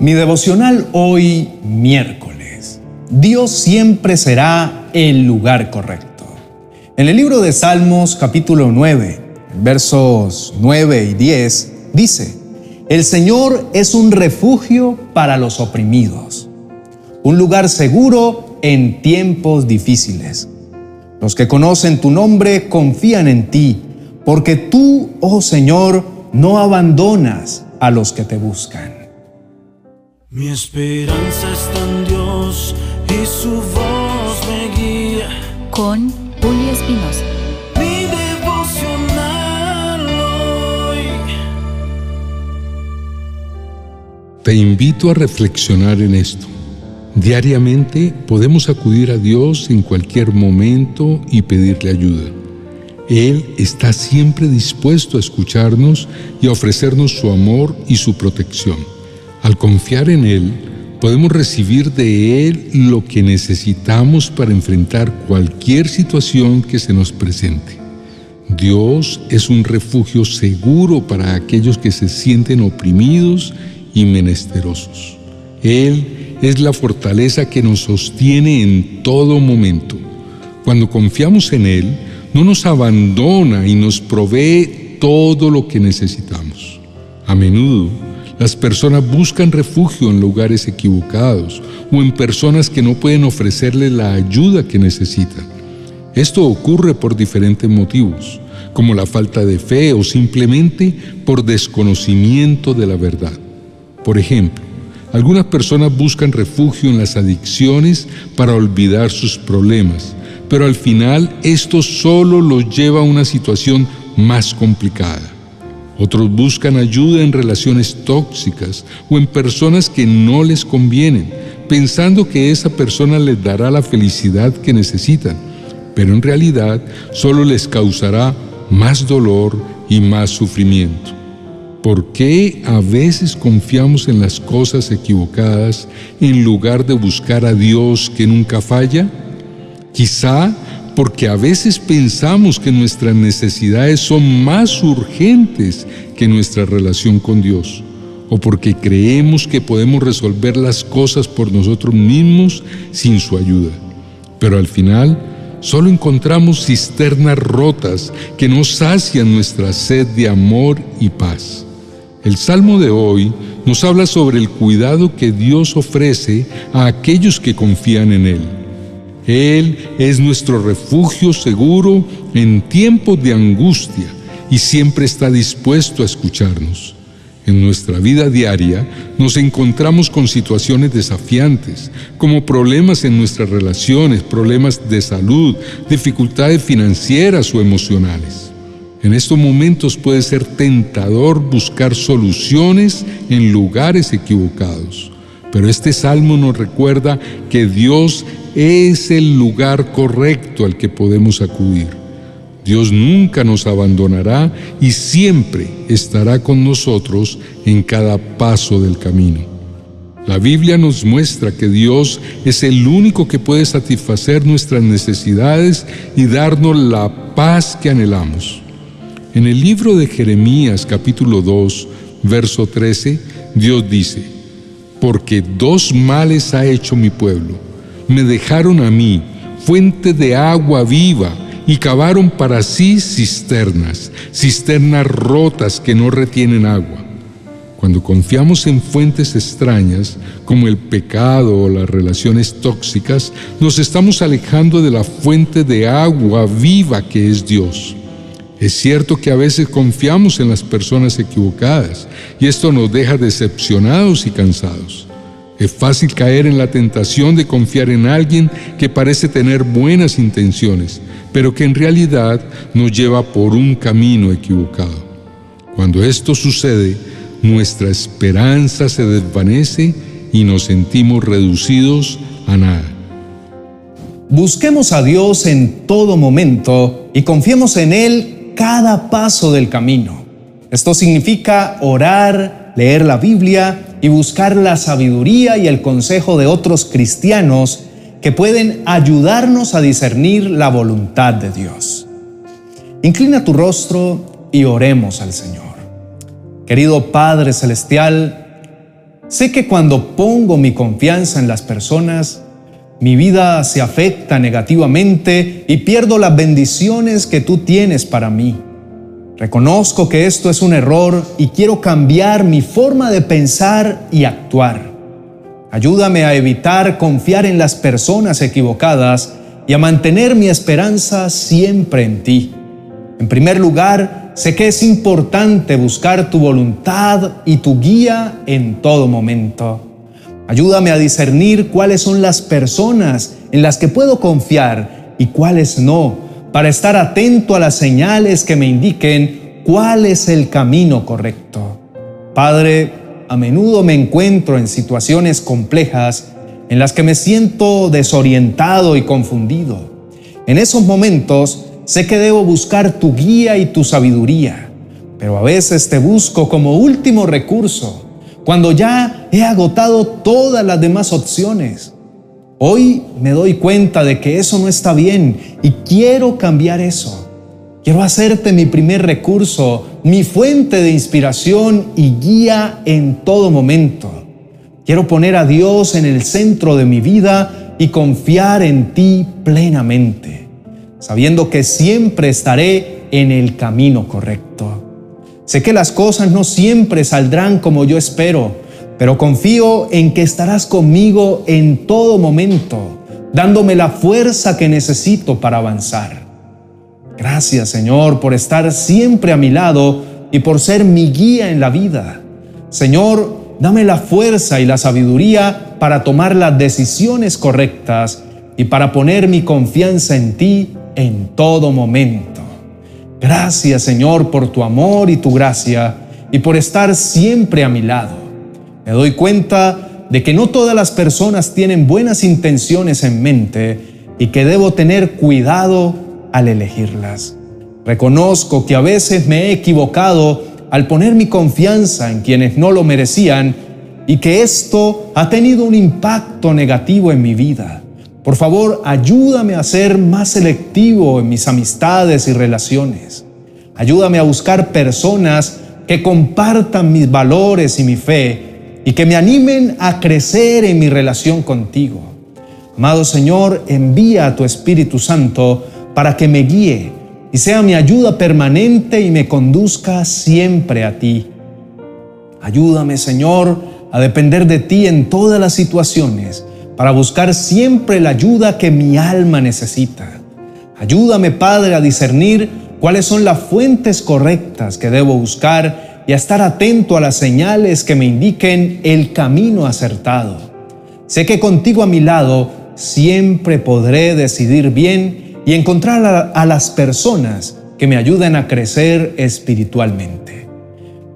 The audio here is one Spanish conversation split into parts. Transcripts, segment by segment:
Mi devocional hoy miércoles. Dios siempre será el lugar correcto. En el libro de Salmos capítulo 9, versos 9 y 10, dice, El Señor es un refugio para los oprimidos, un lugar seguro en tiempos difíciles. Los que conocen tu nombre confían en ti, porque tú, oh Señor, no abandonas a los que te buscan. Mi esperanza está en Dios y su voz me guía. Con Julio Espinosa. Mi devocional hoy. Te invito a reflexionar en esto. Diariamente podemos acudir a Dios en cualquier momento y pedirle ayuda. Él está siempre dispuesto a escucharnos y a ofrecernos su amor y su protección. Al confiar en Él, podemos recibir de Él lo que necesitamos para enfrentar cualquier situación que se nos presente. Dios es un refugio seguro para aquellos que se sienten oprimidos y menesterosos. Él es la fortaleza que nos sostiene en todo momento. Cuando confiamos en Él, no nos abandona y nos provee todo lo que necesitamos. A menudo, las personas buscan refugio en lugares equivocados o en personas que no pueden ofrecerle la ayuda que necesitan. Esto ocurre por diferentes motivos, como la falta de fe o simplemente por desconocimiento de la verdad. Por ejemplo, algunas personas buscan refugio en las adicciones para olvidar sus problemas, pero al final esto solo los lleva a una situación más complicada. Otros buscan ayuda en relaciones tóxicas o en personas que no les convienen, pensando que esa persona les dará la felicidad que necesitan, pero en realidad solo les causará más dolor y más sufrimiento. ¿Por qué a veces confiamos en las cosas equivocadas en lugar de buscar a Dios que nunca falla? Quizá porque a veces pensamos que nuestras necesidades son más urgentes que nuestra relación con Dios, o porque creemos que podemos resolver las cosas por nosotros mismos sin su ayuda. Pero al final, solo encontramos cisternas rotas que no sacian nuestra sed de amor y paz. El Salmo de hoy nos habla sobre el cuidado que Dios ofrece a aquellos que confían en Él. Él es nuestro refugio seguro en tiempos de angustia y siempre está dispuesto a escucharnos. En nuestra vida diaria nos encontramos con situaciones desafiantes, como problemas en nuestras relaciones, problemas de salud, dificultades financieras o emocionales. En estos momentos puede ser tentador buscar soluciones en lugares equivocados, pero este salmo nos recuerda que Dios es el lugar correcto al que podemos acudir. Dios nunca nos abandonará y siempre estará con nosotros en cada paso del camino. La Biblia nos muestra que Dios es el único que puede satisfacer nuestras necesidades y darnos la paz que anhelamos. En el libro de Jeremías capítulo 2, verso 13, Dios dice, porque dos males ha hecho mi pueblo me dejaron a mí fuente de agua viva y cavaron para sí cisternas, cisternas rotas que no retienen agua. Cuando confiamos en fuentes extrañas, como el pecado o las relaciones tóxicas, nos estamos alejando de la fuente de agua viva que es Dios. Es cierto que a veces confiamos en las personas equivocadas y esto nos deja decepcionados y cansados. Es fácil caer en la tentación de confiar en alguien que parece tener buenas intenciones, pero que en realidad nos lleva por un camino equivocado. Cuando esto sucede, nuestra esperanza se desvanece y nos sentimos reducidos a nada. Busquemos a Dios en todo momento y confiemos en Él cada paso del camino. Esto significa orar, leer la Biblia, y buscar la sabiduría y el consejo de otros cristianos que pueden ayudarnos a discernir la voluntad de Dios. Inclina tu rostro y oremos al Señor. Querido Padre Celestial, Sé que cuando pongo mi confianza en las personas, mi vida se afecta negativamente y pierdo las bendiciones que tú tienes para mí. Reconozco que esto es un error y quiero cambiar mi forma de pensar y actuar. Ayúdame a evitar confiar en las personas equivocadas y a mantener mi esperanza siempre en ti. En primer lugar, sé que es importante buscar tu voluntad y tu guía en todo momento. Ayúdame a discernir cuáles son las personas en las que puedo confiar y cuáles no, para estar atento a las señales que me indiquen cuál es el camino correcto. Padre, a menudo me encuentro en situaciones complejas en las que me siento desorientado y confundido. En esos momentos sé que debo buscar tu guía y tu sabiduría, pero a veces te busco como último recurso, cuando ya he agotado todas las demás opciones. Hoy me doy cuenta de que eso no está bien y quiero cambiar eso. Quiero hacerte mi primer recurso, mi fuente de inspiración y guía en todo momento. Quiero poner a Dios en el centro de mi vida y confiar en ti plenamente, sabiendo que siempre estaré en el camino correcto. Sé que las cosas no siempre saldrán como yo espero, pero confío en que estarás conmigo en todo momento, dándome la fuerza que necesito para avanzar. Gracias Señor por estar siempre a mi lado y por ser mi guía en la vida. Señor, dame la fuerza y la sabiduría para tomar las decisiones correctas y para poner mi confianza en ti en todo momento. Gracias Señor por tu amor y tu gracia y por estar siempre a mi lado. Me doy cuenta de que no todas las personas tienen buenas intenciones en mente y que debo tener cuidado al elegirlas. Reconozco que a veces me he equivocado al poner mi confianza en quienes no lo merecían y que esto ha tenido un impacto negativo en mi vida. Por favor, ayúdame a ser más selectivo en mis amistades y relaciones. Ayúdame a buscar personas que compartan mis valores y mi fe y que me animen a crecer en mi relación contigo. Amado Señor, envía a tu Espíritu Santo para que me guíe y sea mi ayuda permanente y me conduzca siempre a ti. Ayúdame, Señor, a depender de ti en todas las situaciones, para buscar siempre la ayuda que mi alma necesita. Ayúdame, Padre, a discernir cuáles son las fuentes correctas que debo buscar y a estar atento a las señales que me indiquen el camino acertado. Sé que contigo a mi lado siempre podré decidir bien y encontrar a, las personas que me ayuden a crecer espiritualmente.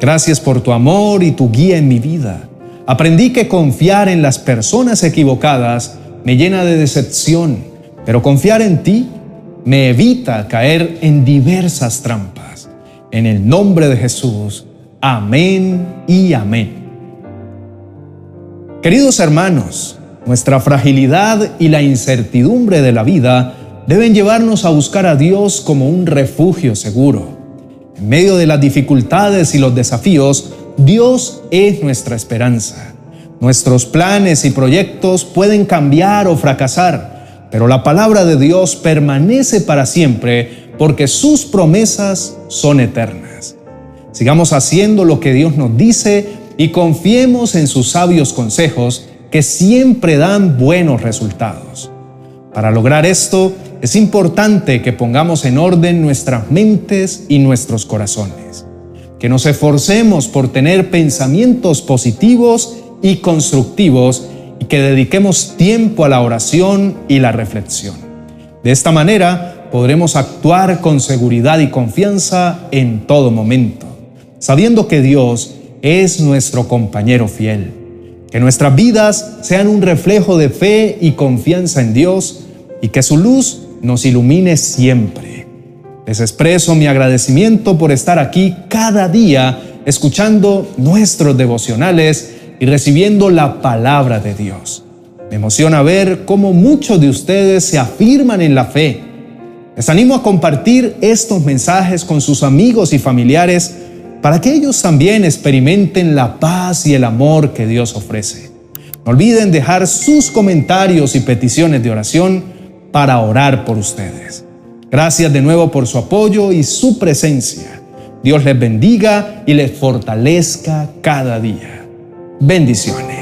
Gracias por tu amor y tu guía en mi vida. Aprendí que confiar en las personas equivocadas me llena de decepción, pero confiar en ti me evita caer en diversas trampas. En el nombre de Jesús, amén y amén. Queridos hermanos, nuestra fragilidad y la incertidumbre de la vida deben llevarnos a buscar a Dios como un refugio seguro. En medio de las dificultades y los desafíos, Dios es nuestra esperanza. Nuestros planes y proyectos pueden cambiar o fracasar, pero la palabra de Dios permanece para siempre porque sus promesas son eternas. Sigamos haciendo lo que Dios nos dice y confiemos en sus sabios consejos que siempre dan buenos resultados. Para lograr esto, es importante que pongamos en orden nuestras mentes y nuestros corazones, que nos esforcemos por tener pensamientos positivos y constructivos y que dediquemos tiempo a la oración y la reflexión. De esta manera podremos actuar con seguridad y confianza en todo momento, sabiendo que Dios es nuestro compañero fiel. Que nuestras vidas sean un reflejo de fe y confianza en Dios y que su luz nos ilumine siempre. Les expreso mi agradecimiento por estar aquí cada día escuchando nuestros devocionales y recibiendo la palabra de Dios. Me emociona ver cómo muchos de ustedes se afirman en la fe. Les animo a compartir estos mensajes con sus amigos y familiares para que ellos también experimenten la paz y el amor que Dios ofrece. No olviden dejar sus comentarios y peticiones de oración para orar por ustedes. Gracias de nuevo por su apoyo y su presencia. Dios les bendiga y les fortalezca cada día. Bendiciones.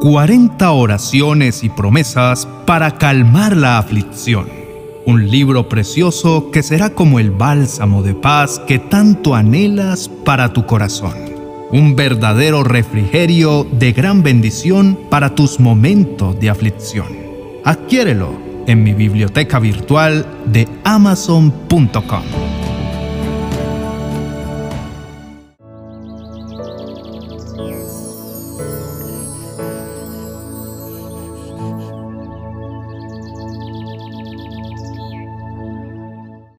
40 oraciones y promesas para calmar la aflicción. Un libro precioso que será como el bálsamo de paz que tanto anhelas para tu corazón. Un verdadero refrigerio de gran bendición para tus momentos de aflicción. Adquiérelo en mi biblioteca virtual de amazon.com.